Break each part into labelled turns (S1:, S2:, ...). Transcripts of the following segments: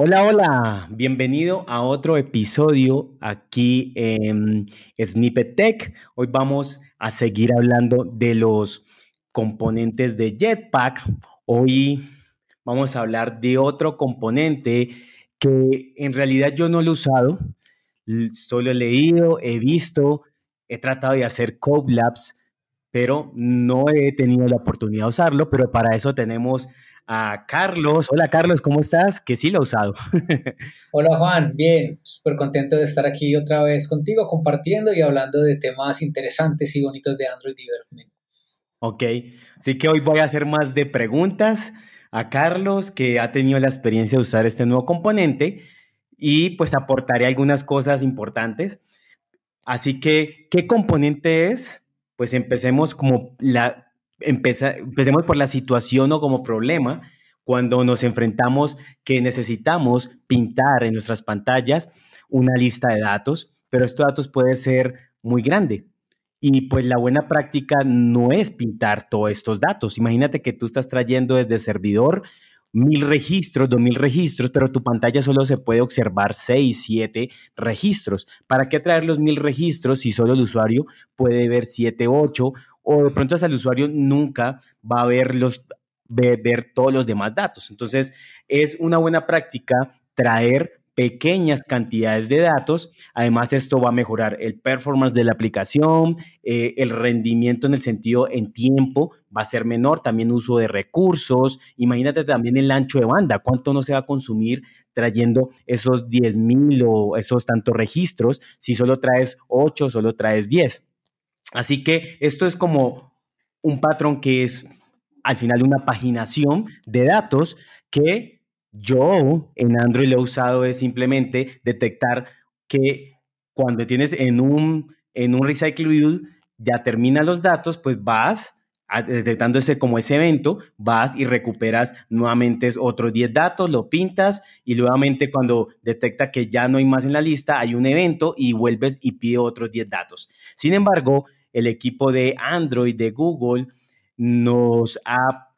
S1: Hola, hola, bienvenido a otro episodio aquí en Snippet Tech. Hoy vamos a seguir hablando de los componentes de Jetpack. Hoy vamos a hablar de otro componente que en realidad yo no lo he usado, solo he leído, he visto, he tratado de hacer Code Labs, pero no he tenido la oportunidad de usarlo, pero para eso tenemos a Carlos. Hola Carlos, ¿cómo estás? Que sí lo he usado.
S2: Hola Juan, bien, súper contento de estar aquí otra vez contigo compartiendo y hablando de temas interesantes y bonitos de Android Development.
S1: Ok, así que hoy voy a hacer más de preguntas a Carlos, que ha tenido la experiencia de usar este nuevo componente y pues aportaré algunas cosas importantes. Así que, ¿qué componente es? Pues empecemos como la, empecemos por la situación o como problema cuando nos enfrentamos que necesitamos pintar en nuestras pantallas una lista de datos, pero estos datos puede ser muy grande. Y pues la buena práctica no es pintar todos estos datos. Imagínate que tú estás trayendo desde el servidor mil registros, dos mil registros, pero tu pantalla solo se puede observar seis, siete registros. ¿Para qué traer los mil registros si solo el usuario puede ver siete, ocho o de pronto hasta el usuario nunca va a ver, los, ver, todos los demás datos. Entonces, es una buena práctica traer pequeñas cantidades de datos. Además, esto va a mejorar el performance de la aplicación, eh, el rendimiento en el sentido en tiempo va a ser menor, también uso de recursos. Imagínate también el ancho de banda, cuánto no se va a consumir trayendo esos 10.000 o esos tantos registros si solo traes 8, solo traes 10. Así que esto es como un patrón que es al final una paginación de datos que yo en Android lo he usado es simplemente detectar que cuando tienes en un, en un recycle view ya termina los datos, pues vas detectando ese como ese evento, vas y recuperas nuevamente otros 10 datos, lo pintas y nuevamente cuando detecta que ya no hay más en la lista, hay un evento y vuelves y pide otros 10 datos. Sin embargo, el equipo de Android de Google nos ha,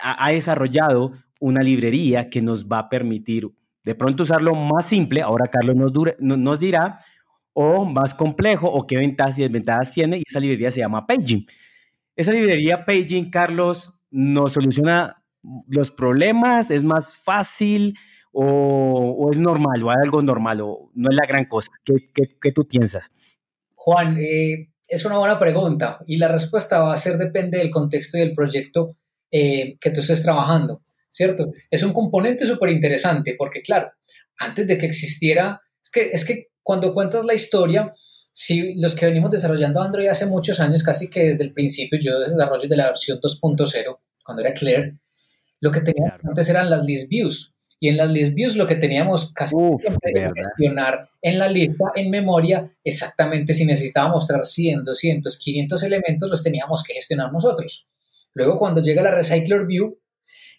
S1: ha, desarrollado una librería que nos va a permitir de pronto usarlo más simple, ahora Carlos nos, dirá, o más complejo, o qué ventajas y desventajas tiene, y esa librería se llama Paging. Esa librería Paging, Carlos, nos soluciona los problemas, es más fácil, o, es normal, o hay algo normal, o no es la gran cosa. ¿Qué, qué, tú piensas?
S2: Juan, eh, es una buena pregunta y la respuesta va a ser depende del contexto y del proyecto eh, que tú estés trabajando, ¿cierto? Es un componente súper interesante porque, claro, antes de que existiera, es que, es que cuando cuentas la historia, si los que venimos desarrollando Android hace muchos años, casi que desde el principio, yo desarrollo de la versión 2.0, cuando era Claire, lo que teníamos antes eran las list views. Y en las list views lo que teníamos casi siempre era gestionar en la lista, en memoria, exactamente si necesitábamos mostrar 100, 200, 500 elementos, los teníamos que gestionar nosotros. Luego, cuando llega la Recycler View,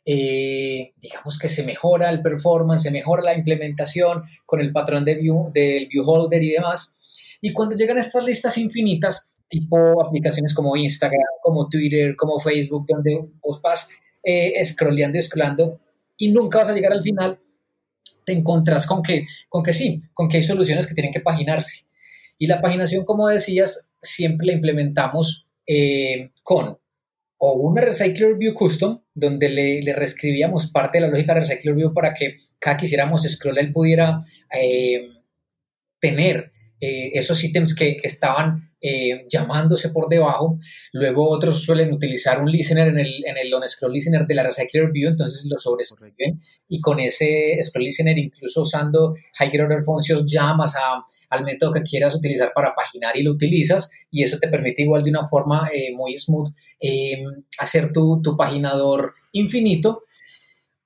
S2: eh, digamos que se mejora el performance, se mejora la implementación con el patrón de view, del view holder y demás. Y cuando llegan estas listas infinitas, tipo aplicaciones como Instagram, como Twitter, como Facebook, donde vos vas eh, scrolleando y scrollando y nunca vas a llegar al final, te encontrás con que, con que sí, con que hay soluciones que tienen que paginarse. Y la paginación, como decías, siempre la implementamos eh, con o una Recycler View Custom, donde le, le, reescribíamos parte de la lógica de Recycler View para que cada que hiciéramos scroll él pudiera eh, tener eh, esos ítems que, estaban eh, llamándose por debajo. Luego otros suelen utilizar un listener en el, en el on-scroll listener de la Recycler View, entonces lo sobrescriben y con ese scroll listener, incluso usando higher order functions, llamas a, al método que quieras utilizar para paginar y lo utilizas y eso te permite igual de una forma eh, muy smooth hacer tu, tu paginador infinito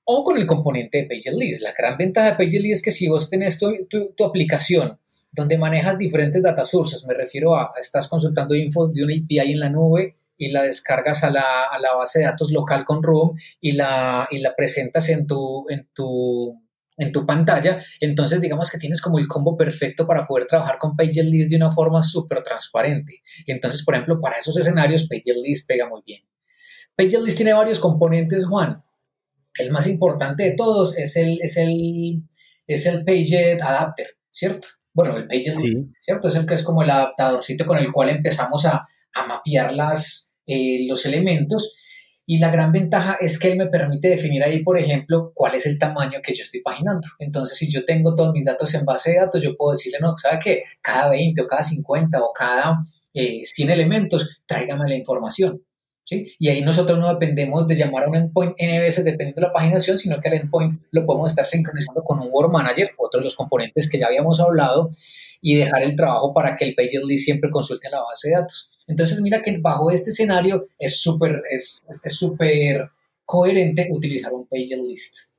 S2: o con el componente de PageList. La gran ventaja de PageList es que si vos tenés tu, tu, tu aplicación donde manejas diferentes data sources. Me refiero a, estás consultando info de una API en la nube y la descargas a la, a la base de datos local con Room y la, y la presentas en tu, en tu en tu pantalla, entonces digamos que tienes como el combo perfecto para poder trabajar con PageList de una forma súper transparente. Entonces, por ejemplo, para esos escenarios, PageList pega muy bien. PageList tiene varios componentes, Juan. el más importante de todos es el, es el, es el Adapter, ¿cierto? Bueno, el Page ¿cierto? Es el que es como el adaptadorcito con el cual empezamos a, a mapear las, eh, los elementos. Y la gran ventaja es que él me permite definir ahí, por ejemplo, cuál es el tamaño que yo estoy paginando. Entonces, si yo tengo todos mis datos en base de datos, yo puedo decirle, no, ¿sabe qué? Cada 20 o cada 50 o cada 100 eh, elementos, tráigame la información. Y ahí nosotros no dependemos de llamar a un endpoint N veces dependiendo de la paginación, sino que el endpoint lo podemos estar sincronizando con un Word Manager, otro de los componentes que ya habíamos hablado, y dejar el trabajo para que el page list siempre consulte la base de datos. Entonces mira que bajo este escenario es súper es, es coherente utilizar un page list.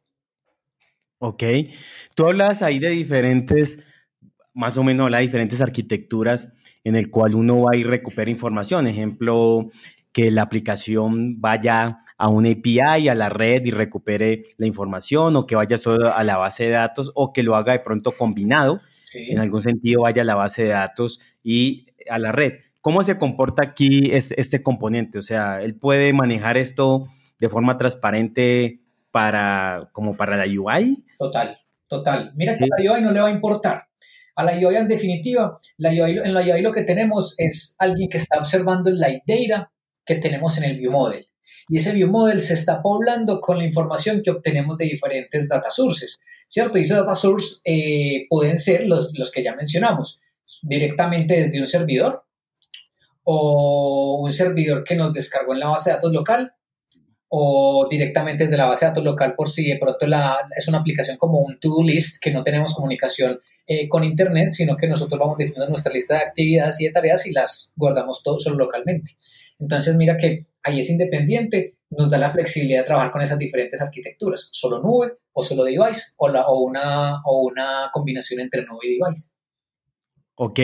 S1: Ok, tú hablas ahí de diferentes, más o menos las diferentes arquitecturas en el cual uno va y recupera información. Ejemplo, que la aplicación vaya a una API, a la red y recupere la información o que vaya solo a la base de datos o que lo haga de pronto combinado, en algún sentido vaya a la base de datos y a la red. ¿Cómo se comporta aquí este, componente? O sea, él puede manejar esto de forma transparente para, como para la UI.
S2: Total, total. Mira que a la UI no le va a importar. A la UI en definitiva, la en la UI lo que tenemos es alguien que está observando el light data, que tenemos en el BioModel. Y ese BioModel se está poblando con la información que obtenemos de diferentes data sources, ¿cierto? Y esos data sources eh, pueden ser los, los que ya mencionamos, directamente desde un servidor o un servidor que nos descargó en la base de datos local o directamente desde la base de datos local por si de pronto la, es una aplicación como un to-do list que no tenemos comunicación eh, con Internet, sino que nosotros vamos definiendo nuestra lista de actividades y de tareas y las guardamos todo solo localmente. Entonces, mira que ahí es independiente, nos da la flexibilidad de trabajar con esas diferentes arquitecturas, solo nube o solo device o, una, o una combinación entre nube y device.
S1: Ok,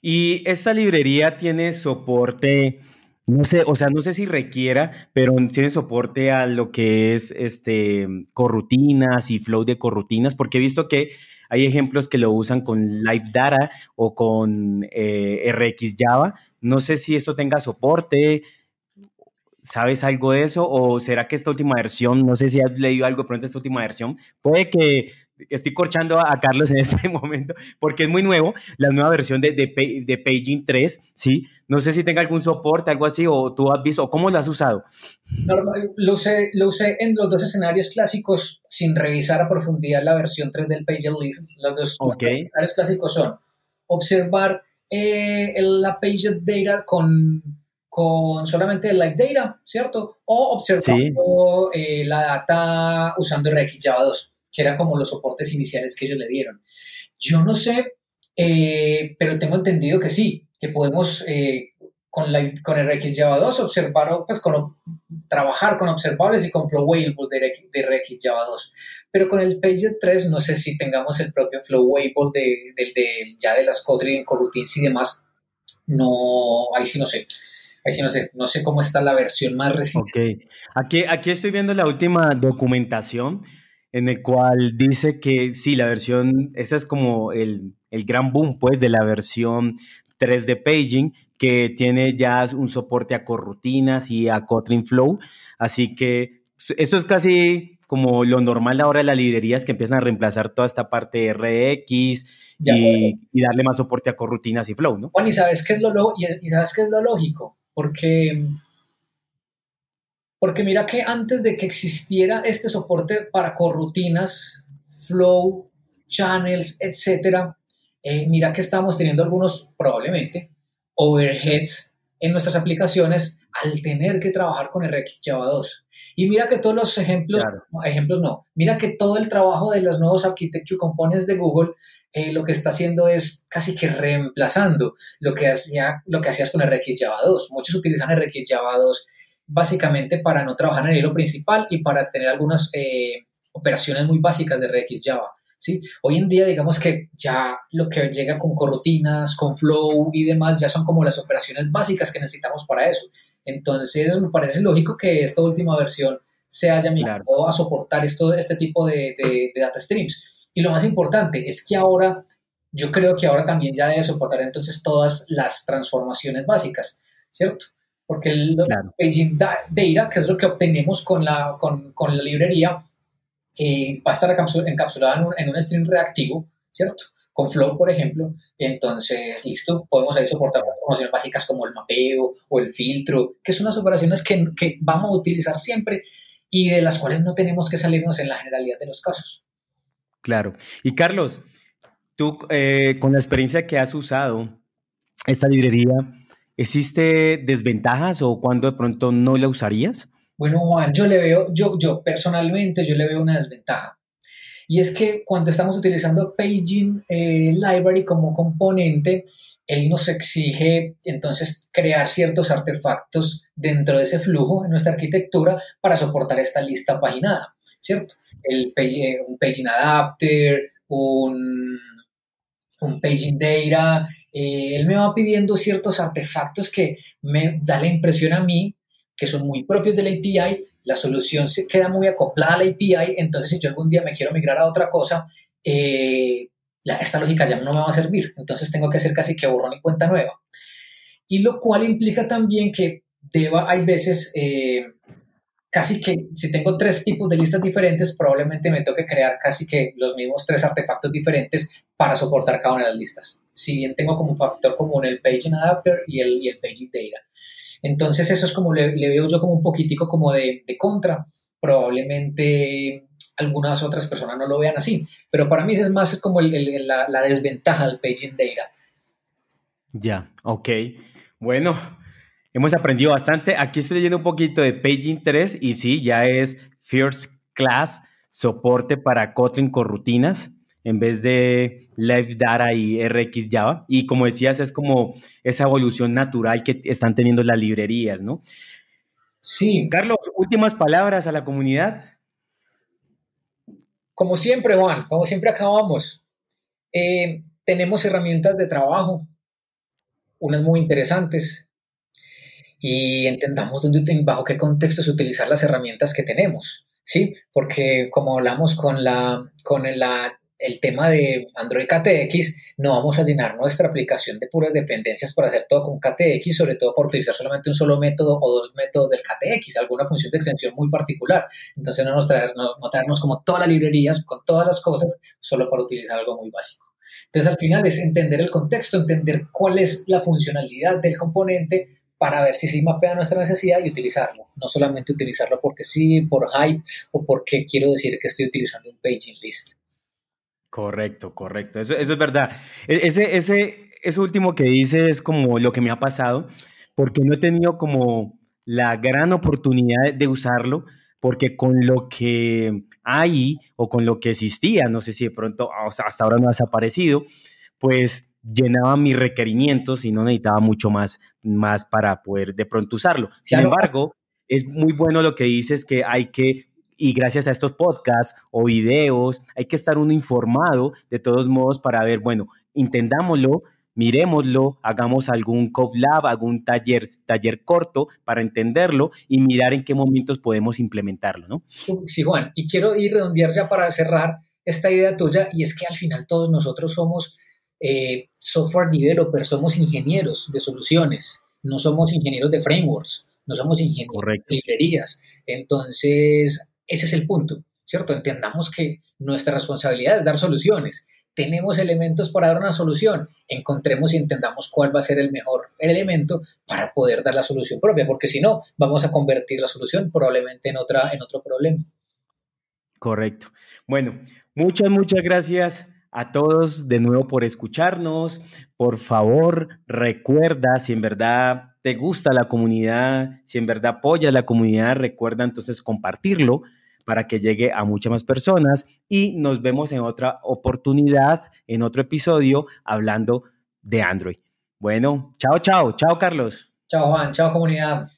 S1: y esta librería tiene soporte, no sé, o sea, no sé si requiera, pero tiene soporte a lo que es este corrutinas y flow de corrutinas, porque he visto que hay ejemplos que lo usan con Live Data o con eh, RX Java. No sé si esto tenga soporte. ¿Sabes algo de eso? ¿O será que esta última versión, no sé si has leído algo pronto esta última versión, puede que estoy corchando a Carlos en este momento porque es muy nuevo, la nueva versión de, de, de, Paging 3, ¿sí? No sé si tenga algún soporte, algo así, o tú has visto, o cómo lo has usado.
S2: lo, usé, lo usé en los dos escenarios clásicos sin revisar a profundidad la versión 3 del Page List. Los dos escenarios clásicos son observar eh, la Page Data con, con solamente el Live Data, ¿cierto? O observar eh, la data usando RX Java 2 que eran como los soportes iniciales que ellos le dieron. Yo no sé, eh, pero tengo entendido que sí, que podemos eh, con, la, con RX Java 2 observar, pues con, trabajar con observables y con flow de, de RX Java 2. Pero con el Page 3 no sé si tengamos el propio flow de, de, ya de las coding coroutines y demás. No, ahí sí no sé. Ahí sí no sé, no sé cómo está la versión más reciente.
S1: Ok, aquí, aquí estoy viendo la última documentación en el cual dice que sí, la versión, ese es como el, el gran boom, pues, de la versión 3 de Paging, que tiene ya un soporte a corrutinas y a Kotlin Flow. Así que eso es casi como lo normal ahora de las librerías que empiezan a reemplazar toda esta parte de RX y, y, darle más soporte a corrutinas y Flow, ¿no?
S2: Juan, ¿y sabes qué es lo, y sabes qué es lo lógico? Porque porque mira que antes de que existiera este soporte para corrutinas, flow, channels, etc., eh, mira que estamos teniendo algunos, probablemente, overheads en nuestras aplicaciones al tener que trabajar con RX Java 2. Y mira que todos los ejemplos, ejemplos no, mira que todo el trabajo de los nuevos architecture components de Google eh, lo que está haciendo es casi que reemplazando lo que, hacía, lo que hacías con RX Java 2. Muchos utilizan RX Java 2 básicamente para no trabajar en el hilo principal y para tener algunas eh, operaciones muy básicas de RX Java. ¿sí? Hoy en día, digamos que ya lo que llega con corrutinas, con flow y demás, ya son como las operaciones básicas que necesitamos para eso. Entonces, me parece lógico que esta última versión se haya migrado a soportar esto, este tipo de, de, de data streams. Y lo más importante es que ahora, yo creo que ahora también ya debe soportar entonces todas las transformaciones básicas, ¿cierto? Porque el paging data, que es lo que obtenemos con la, con, con la librería, eh, va a estar encapsulada en un, en un stream reactivo, ¿cierto? Con Flow, por ejemplo, entonces, listo, podemos ahí soportar operaciones básicas como el mapeo o el filtro, que son unas operaciones que, que vamos a utilizar siempre y de las cuales no tenemos que salirnos en la generalidad de los casos.
S1: Claro. Y Carlos, tú eh, con la experiencia que has usado esta librería, ¿existe desventajas o cuando de pronto no la usarías?
S2: Bueno, Juan, yo le veo, yo, yo personalmente, yo le veo una desventaja. Y es que cuando estamos utilizando Paging eh, Library como componente, él nos exige entonces crear ciertos artefactos dentro de ese flujo en nuestra arquitectura para soportar esta lista paginada, ¿cierto? El, eh, un paging adapter, un, un paging data, eh, él me va pidiendo ciertos artefactos que me da la impresión a mí que son muy propios de la API, la solución se queda muy acoplada a la API, entonces si yo algún día me quiero migrar a otra cosa, eh, esta lógica ya no me va a servir, entonces tengo que hacer casi que borrón y cuenta nueva. Y lo cual implica también que deba, hay veces, eh, casi que si tengo tres tipos de listas diferentes, probablemente me toque crear casi que los mismos tres artefactos diferentes para soportar cada una de las listas. Si bien tengo como factor común el paging adapter y el, y el paging data. Entonces eso es como le, veo yo como un poquitico como de, contra. Probablemente algunas otras personas no lo vean así, pero para mí es más como la, desventaja del paging data.
S1: Ya, ok. Bueno, hemos aprendido bastante. Aquí estoy leyendo un poquito de Paging 3 y sí, ya es First Class, soporte para Kotlin con rutinas en vez de Live Data y RX Java. Y como decías, es como esa evolución natural que están teniendo las librerías, ¿no?
S2: Sí.
S1: Carlos, últimas palabras a la comunidad.
S2: Como siempre, Juan, como siempre acabamos. Eh, tenemos herramientas de trabajo, unas muy interesantes, y entendamos dónde, bajo qué contextos utilizar las herramientas que tenemos, ¿sí? Porque como hablamos con la, con la el tema de Android KTX, no vamos a llenar nuestra aplicación de puras dependencias para hacer todo con KTX, sobre todo por utilizar solamente un solo método o dos métodos del KTX, alguna función de extensión muy particular. Entonces no nos traernos, no traernos como todas las librerías con todas las cosas solo para utilizar algo muy básico. Entonces al final es entender el contexto, entender cuál es la funcionalidad del componente para ver si sí mapea nuestra necesidad y utilizarlo. No solamente utilizarlo porque sí, por hype o porque quiero decir que estoy utilizando un paging list.
S1: Correcto, correcto. Eso, es verdad. E, ese, ese, ese último que dice es como lo que me ha pasado, porque no he tenido como la gran oportunidad de usarlo, porque con lo que hay o con lo que existía, no sé si de pronto hasta ahora no ha desaparecido, pues llenaba mis requerimientos y no necesitaba mucho más, más para poder de pronto usarlo. Sin embargo, es muy bueno lo que dices que hay que y gracias a estos podcasts o videos, hay que estar uno informado de todos modos para ver, bueno, intentámoslo, miremoslo, hagamos algún lab, algún taller, taller corto para entenderlo y mirar en qué momentos podemos implementarlo, ¿no?
S2: Sí, Juan, y quiero ir redondear ya para cerrar esta idea tuya, y es que al final todos nosotros somos eh, software developers, somos ingenieros de soluciones, no somos ingenieros de frameworks, no somos ingenieros de librerías. Entonces, ese es el punto, ¿cierto? Entendamos que nuestra responsabilidad es dar soluciones. Tenemos elementos para dar una solución. Encontremos y entendamos cuál va a ser el mejor elemento para poder dar la solución propia, porque si no, vamos a convertir la solución probablemente en, otra, en otro problema.
S1: Correcto. Bueno, muchas, muchas gracias a todos de nuevo por escucharnos. Por favor, recuerda si en verdad te gusta la comunidad, si en verdad apoyas la comunidad, recuerda entonces compartirlo para que llegue a muchas más personas y nos vemos en otra oportunidad, en otro episodio, hablando de Android. Bueno, chao, chao, chao Carlos.
S2: Chao Juan, chao comunidad.